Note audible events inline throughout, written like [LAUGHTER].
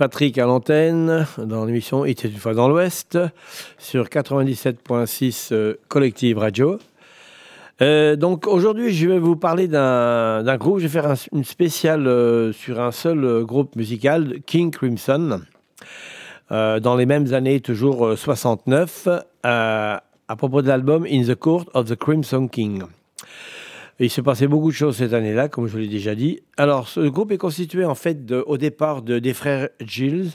Patrick à l'antenne dans l'émission Il était une fois dans l'Ouest sur 97.6 euh, Collective Radio. Euh, donc aujourd'hui je vais vous parler d'un groupe, je vais faire une spéciale sur un seul groupe musical, King Crimson, dans les mêmes années, toujours 69, à propos de l'album In the Court of the Crimson King il s'est passé beaucoup de choses cette année-là, comme je l'ai déjà dit. Alors, ce groupe est constitué en fait au départ de, des frères Gilles,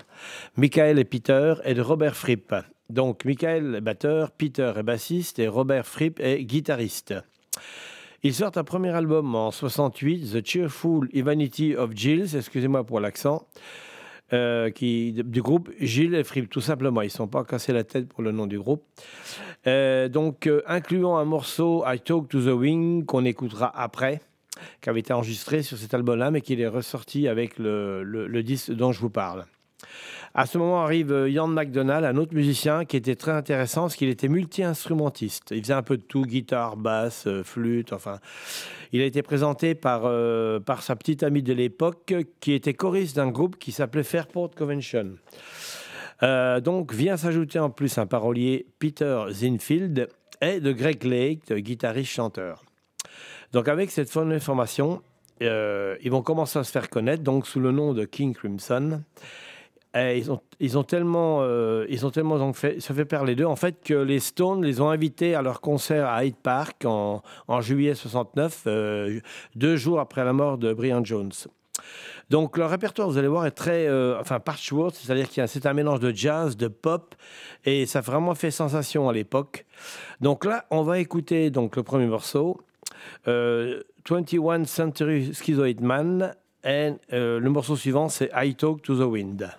Michael et Peter, et de Robert Fripp. Donc, Michael est batteur, Peter est bassiste et Robert Fripp est guitariste. Ils sortent un premier album en 68, The Cheerful Humanity of Gilles, excusez-moi pour l'accent, euh, qui, du groupe Gilles et Fripp, tout simplement. Ils ne sont pas cassés la tête pour le nom du groupe. Euh, donc, euh, incluant un morceau I Talk to the Wing qu'on écoutera après, qui avait été enregistré sur cet album-là, mais qui est ressorti avec le, le, disque dont je vous parle. À ce moment arrive Ian McDonald, un autre musicien qui était très intéressant parce qu'il était multi-instrumentiste. Il faisait un peu de tout, guitare, basse, flûte, enfin. Il a été présenté par, euh, par sa petite amie de l'époque qui était choriste d'un groupe qui s'appelait Fairport Convention. Euh, donc vient s'ajouter en plus un parolier Peter Zinfield et de Greg Lake, guitariste-chanteur. Donc avec cette formation, euh, ils vont commencer à se faire connaître donc sous le nom de King Crimson. Eh, ils, ont, tellement, euh, ils ont tellement donc fait, ça fait les deux, en fait, que les Stones les ont invités à leur concert à Hyde Park en, juillet 69, euh, deux jours après la mort de Brian Jones. Donc leur répertoire, vous allez voir, est très, euh, enfin, patchwork, c'est-à-dire qu'il c'est un mélange de jazz, de pop, et ça a vraiment fait sensation à l'époque. Donc là, on va écouter donc le premier morceau, 21 Century Schizoid Man, et le morceau suivant, c'est I Talk to the Wind.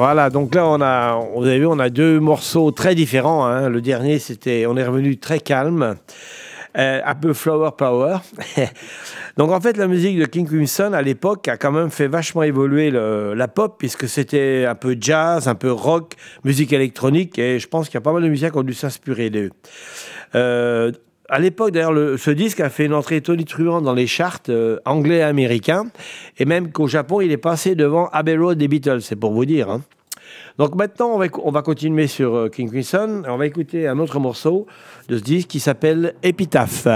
Voilà, donc là, on a, vous avez vu, on a deux morceaux très différents. hein. Le dernier, c'était, on est revenu très calme, euh, un peu flower power. [LAUGHS] donc en fait, la musique de King Crimson à l'époque a quand même fait vachement évoluer la pop, puisque c'était un peu jazz, un peu rock, musique électronique, et je pense qu'il y a pas mal de musiciens qui ont dû s'inspirer d'eux. Euh, à l'époque, d'ailleurs, le- ce disque a fait une entrée tonitruante dans les charts euh, anglais et américains, et même qu'au Japon, il est passé devant Abbey Road des Beatles, c'est pour vous dire. hein. Donc maintenant, on va, continuer sur euh, King Crimson, on va écouter un autre morceau de ce disque qui s'appelle Épitaphe.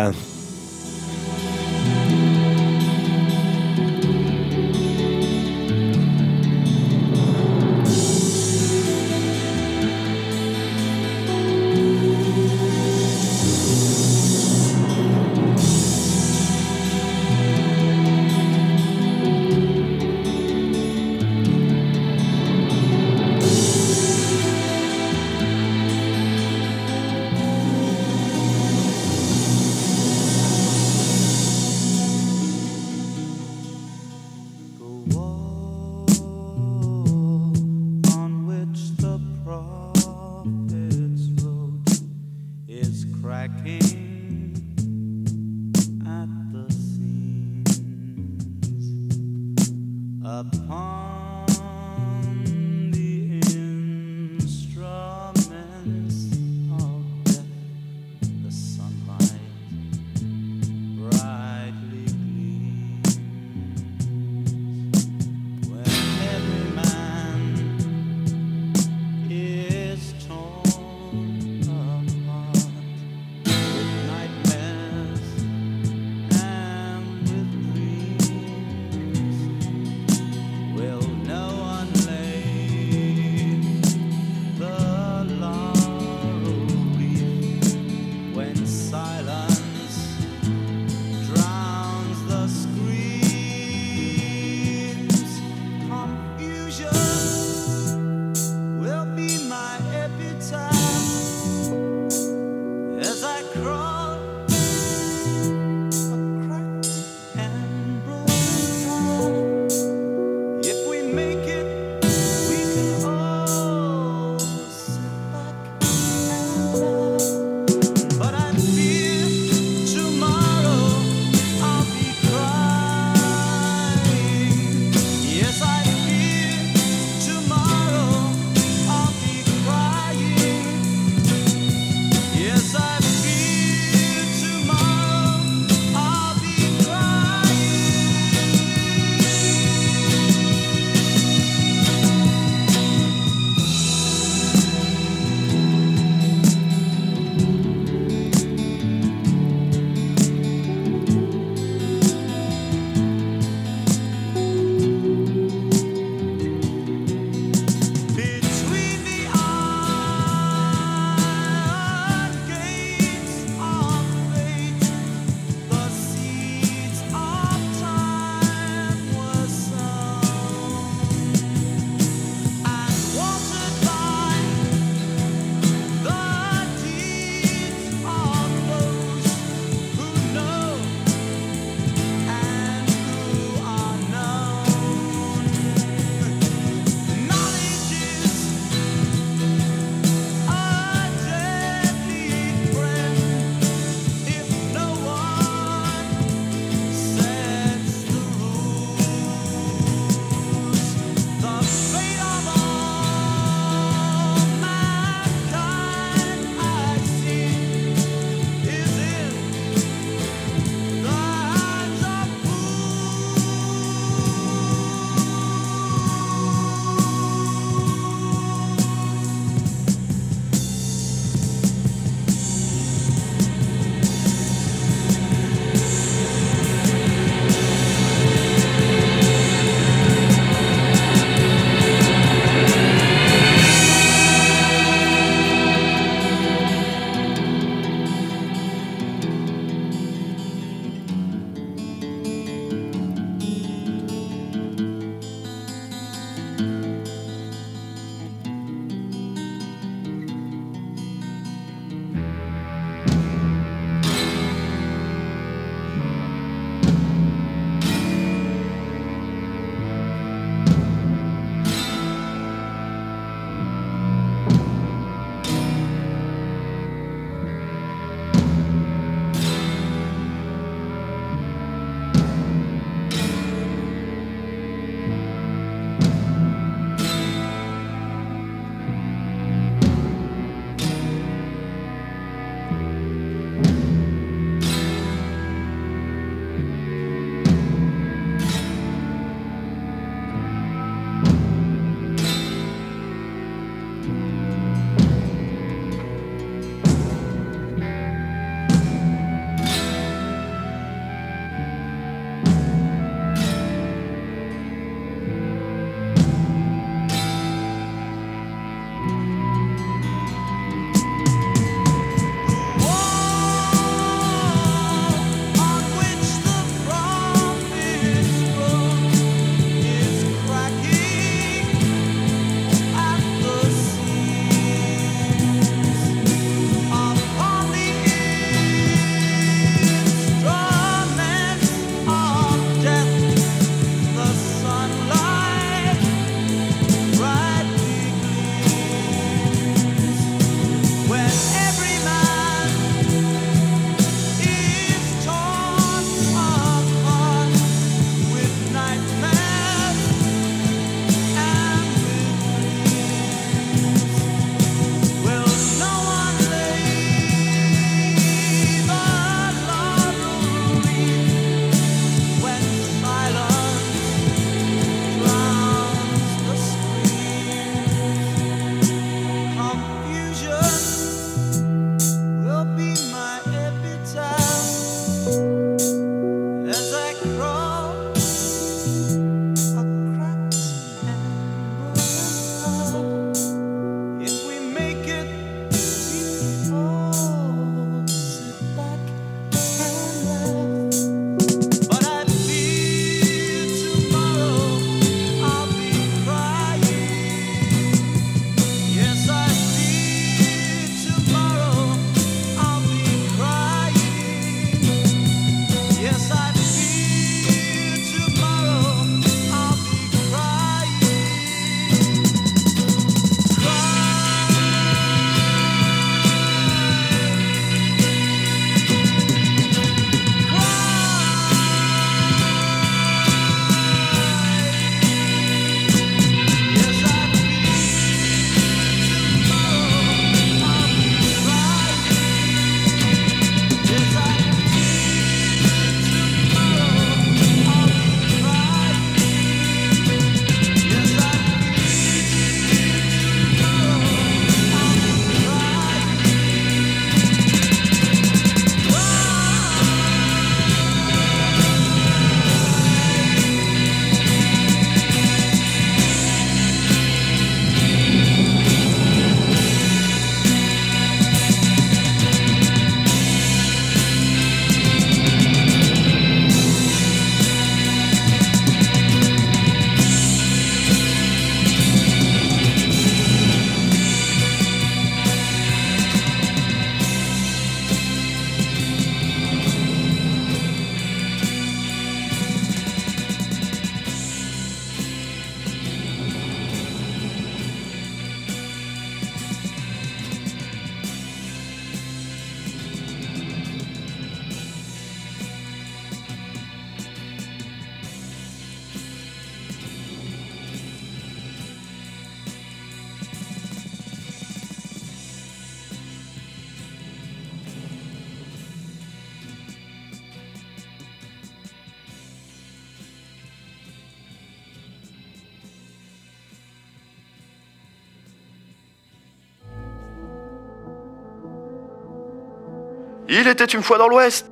Il était une fois dans l'Ouest.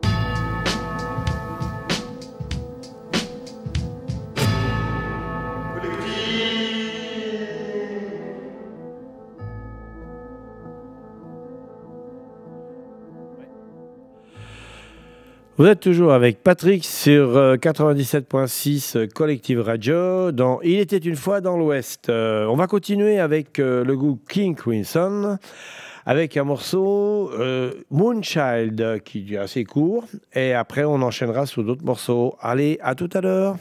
Vous êtes toujours avec Patrick sur euh, 97.6 euh, Collective Radio dans Il était une fois dans l'Ouest. Euh, on va continuer avec euh, le groupe King Crimson avec un morceau euh, Moonchild qui est assez court et après on enchaînera sur d'autres morceaux. Allez, à tout à l'heure.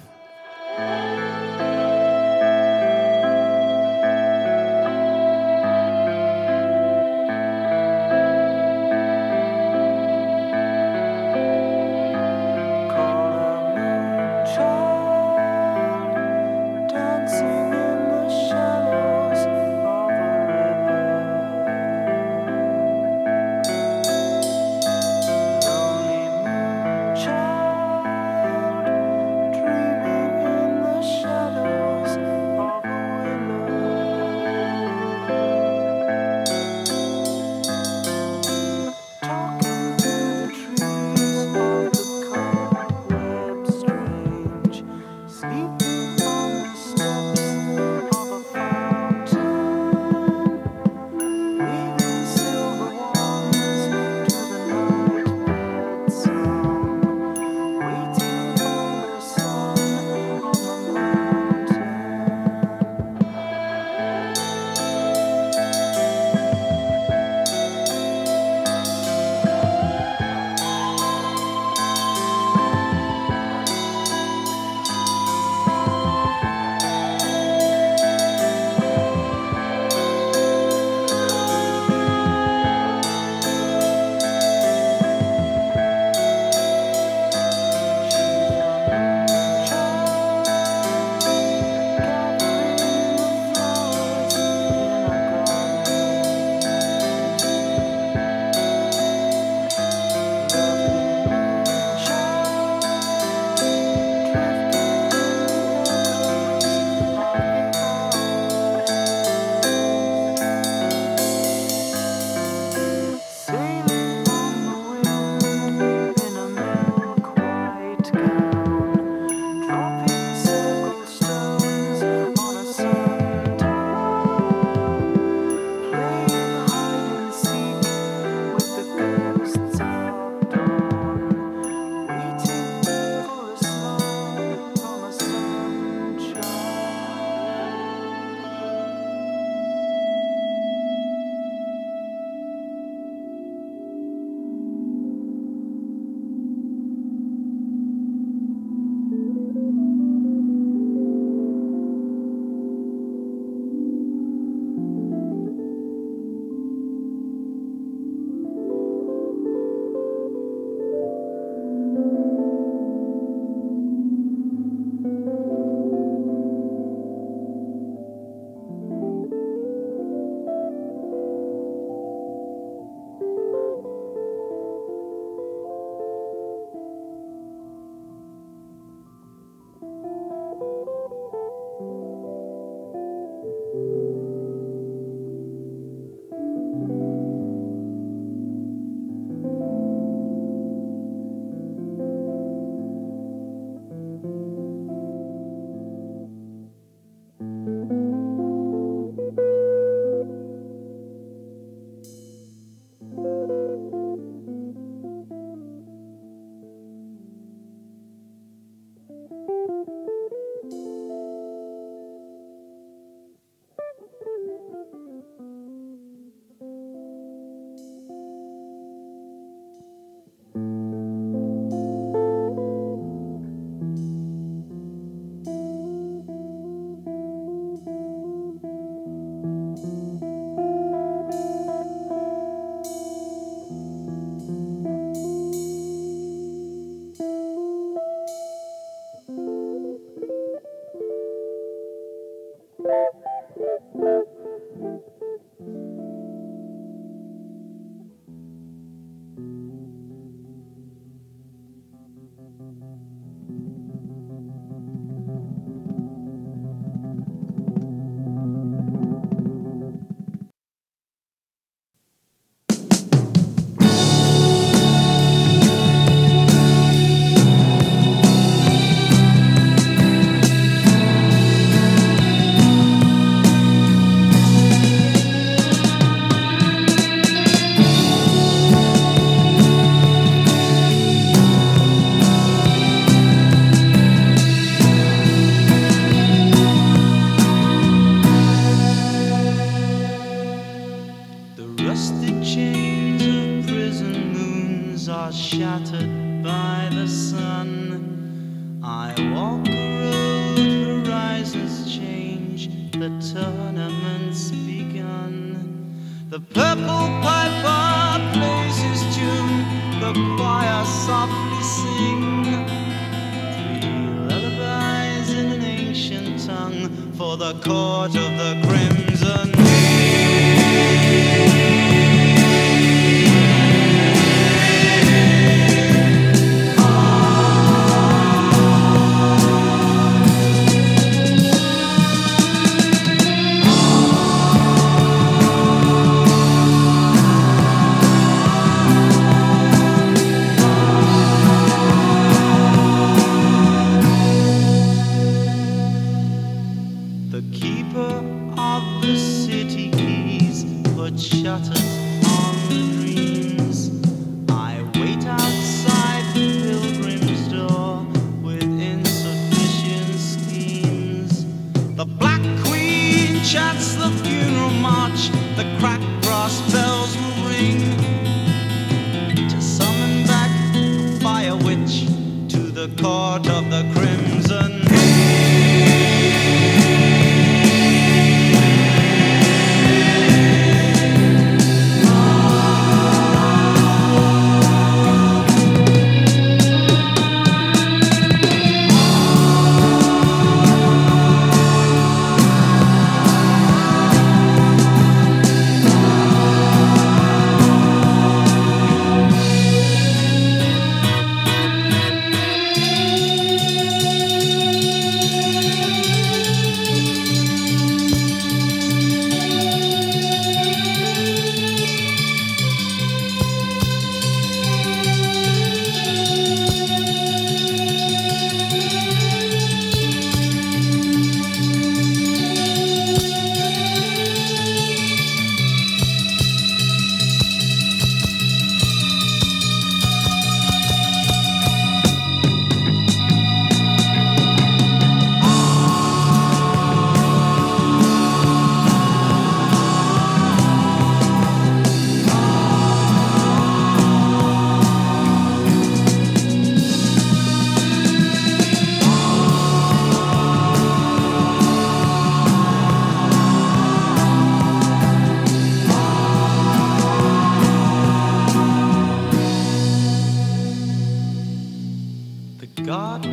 The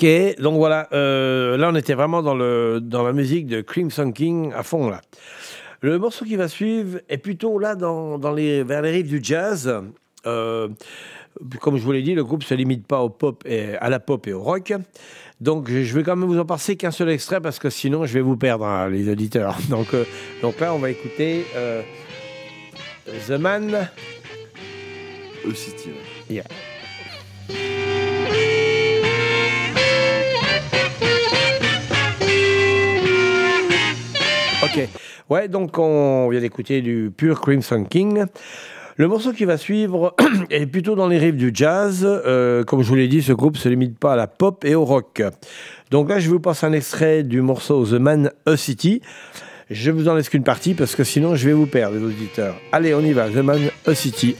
Ok, donc voilà, euh, là on était vraiment dans, le, dans la musique de Crimson King à fond là. Le morceau qui va suivre est plutôt là dans, dans les, vers les rives du jazz. Euh, comme je vous l'ai dit, le groupe ne se limite pas au pop et, à la pop et au rock. Donc je vais quand même vous en passer qu'un seul extrait parce que sinon je vais vous perdre, hein, les auditeurs. [LAUGHS] Donc, euh, donc là on va écouter The Man. E-City, ouais. Yeah. Ouais, donc on vient d'écouter du pur Crimson King. Le morceau qui va suivre [CLEARS THROAT] est plutôt dans les rives du jazz. Euh, comme je vous l'ai dit, ce groupe se limite pas à la pop et au rock. Donc là, je vous passe un extrait du morceau The Man A City. Je vous en laisse qu'une partie parce que sinon, je vais vous perdre, les auditeurs. Allez, on y va. The Man A City.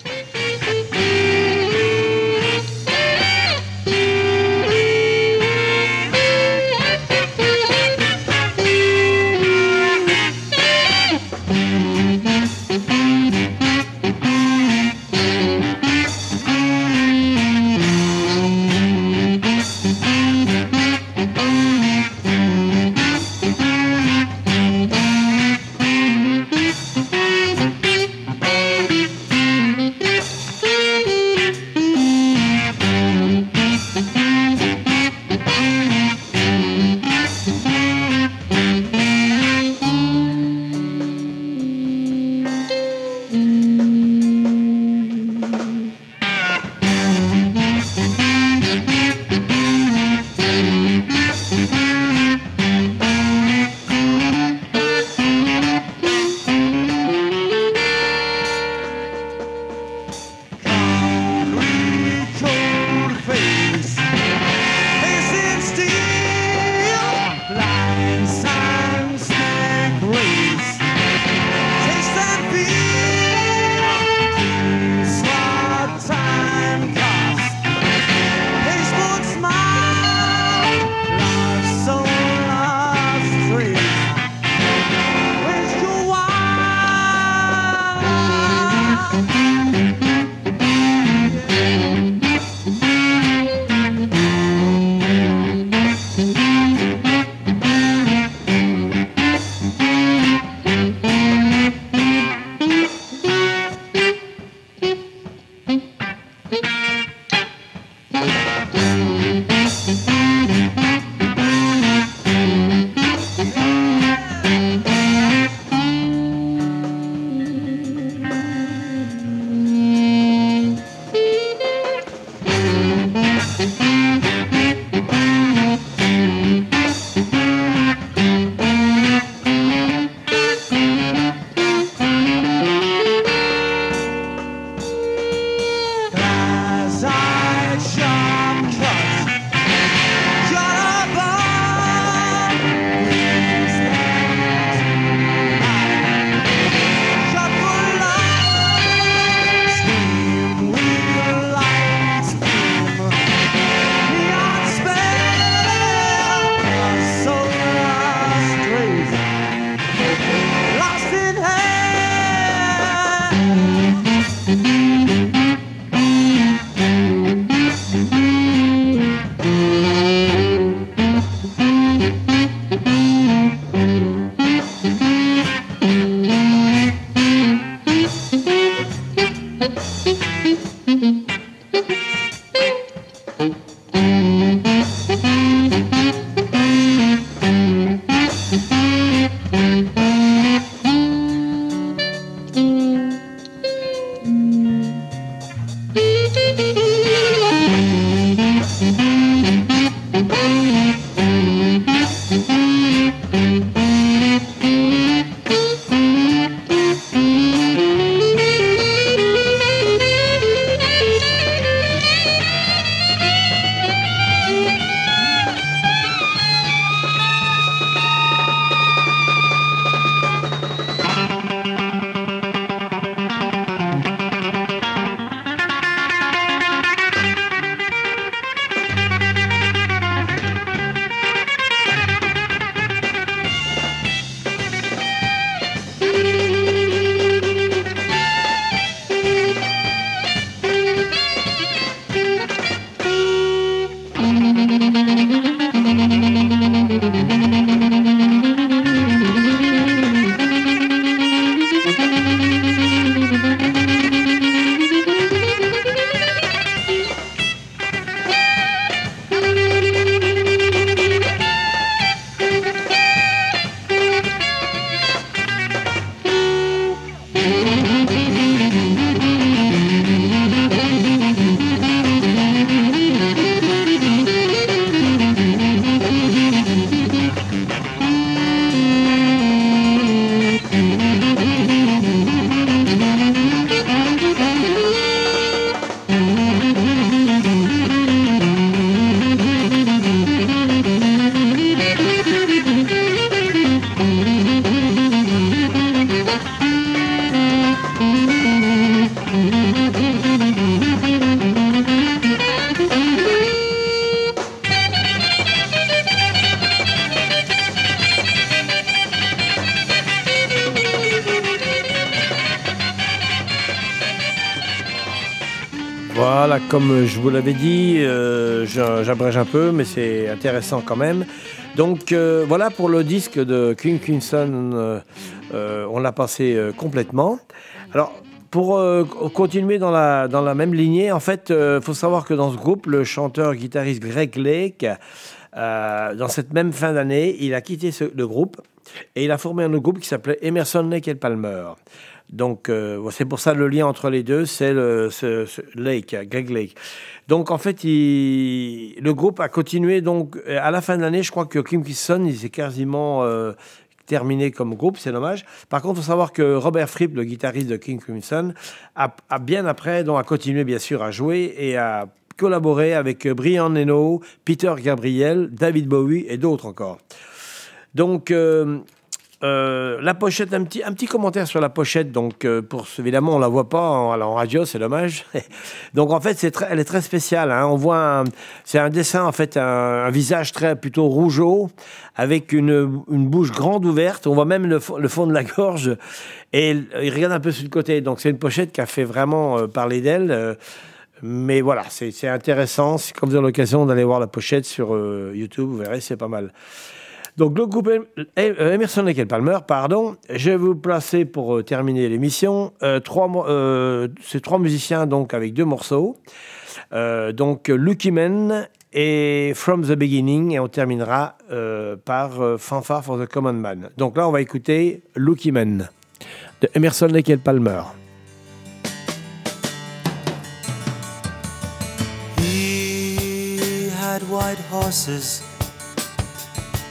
Vous l'avais dit, euh, j'abrège un peu, mais c'est intéressant quand même. Donc euh, voilà pour le disque de King Crimson, euh, on l'a passé complètement. Alors pour continuer dans la, même lignée, en fait, il faut savoir que dans ce groupe, le chanteur-guitariste Greg Lake, dans cette même fin d'année, il a quitté ce- le groupe et il a formé un autre groupe qui s'appelait Emerson Lake et Palmer. Donc euh, c'est pour ça le lien entre les deux, c'est le Lake, Greg Lake. Donc en fait, il- le groupe a continué. Donc euh, à la fin de l'année, je crois que Kim Kisson, il s'est quasiment euh, terminé comme groupe, c'est dommage. Par contre, il faut savoir que Robert Fripp, le guitariste de King Crimson, a, bien après donc, a continué bien sûr à jouer et à collaborer avec Brian Eno, Peter Gabriel, David Bowie et d'autres encore. Donc, euh, la pochette, un petit, un petit commentaire sur la pochette. Donc, euh, pour évidemment, on la voit pas en, en radio, c'est dommage. [LAUGHS] donc, en fait, c'est très, elle est très spéciale. hein. On voit, c'est un dessin en fait, un, visage très plutôt rougeau, avec une, une bouche grande ouverte. On voit même le, fond- de la gorge. Et il, regarde un peu sur le côté. Donc, c'est une pochette qui a fait vraiment euh, parler d'elle. mais voilà, c'est intéressant. Si- vous avez l'occasion d'aller voir la pochette sur YouTube, vous verrez, c'est pas mal. Donc le groupe euh, Emerson Lake Palmer, pardon, je vais vous placer pour euh, terminer l'émission euh, ces trois musiciens donc avec deux morceaux. Donc Lucky Man et From the Beginning et on terminera par Fanfare for the Common Man. Donc là on va écouter Lucky Man de Emerson Lake Palmer. He had white horses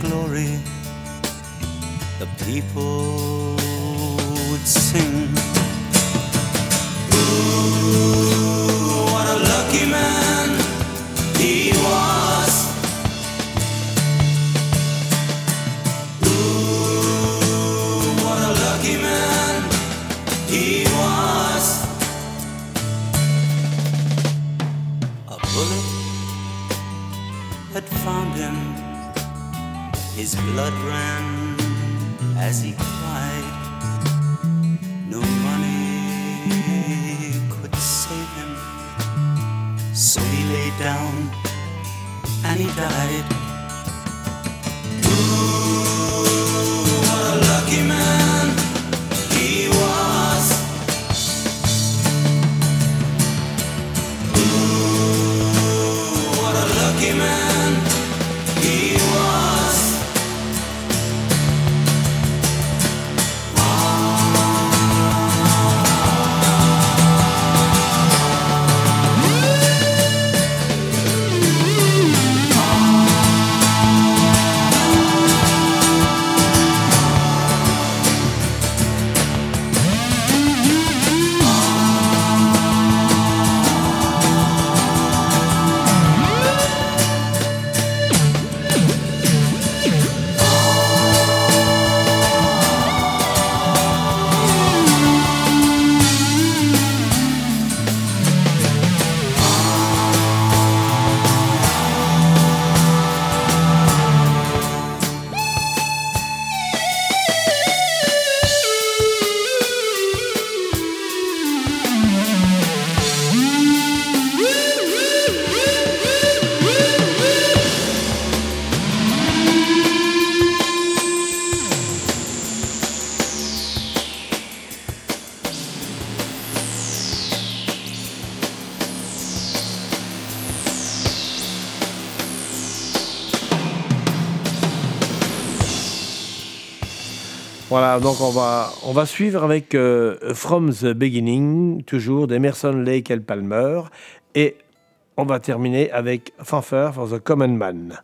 glory. The people would sing. Ooh, what a lucky man he was. Ooh, What a lucky man he was. A bullet had found him. His blood ran as he cried. No money could save him. So he lay down and he died. Donc on va, on va suivre avec euh, From the Beginning, toujours d'Emerson Lake et Palmer. Et on va terminer avec Fanfare for the Common Man.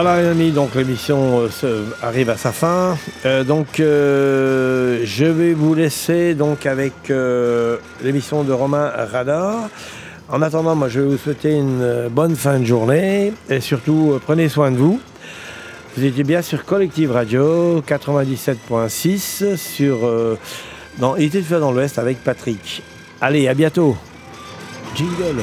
Voilà, les amis, donc l'émission euh, arrive à sa fin. Euh, donc, euh, je vais vous laisser donc avec l'émission de Romain Radar. En attendant, moi, je vais vous souhaiter une bonne fin de journée et surtout, prenez soin de vous. Vous étiez bien sur Collective Radio 97.6 sur dans Il était dans l'Ouest avec Patrick. Allez, à bientôt. Jingle.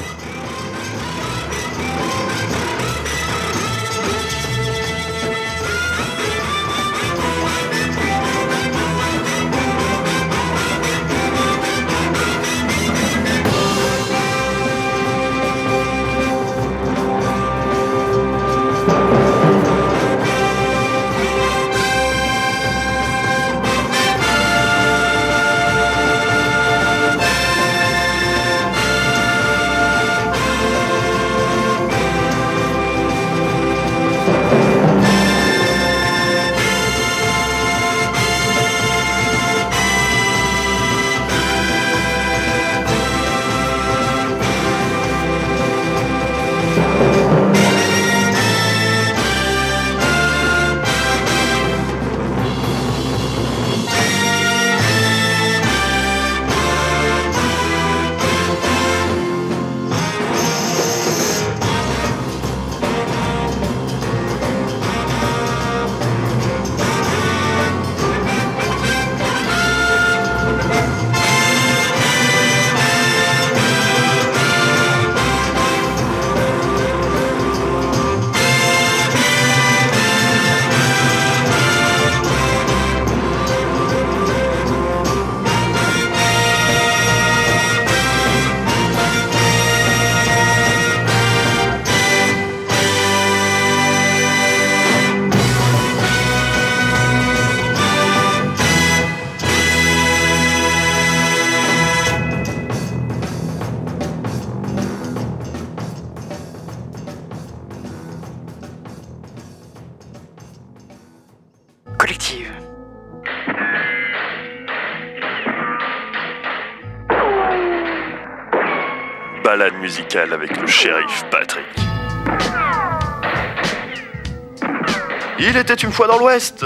Shérif Patrick. Il était une fois dans l'Ouest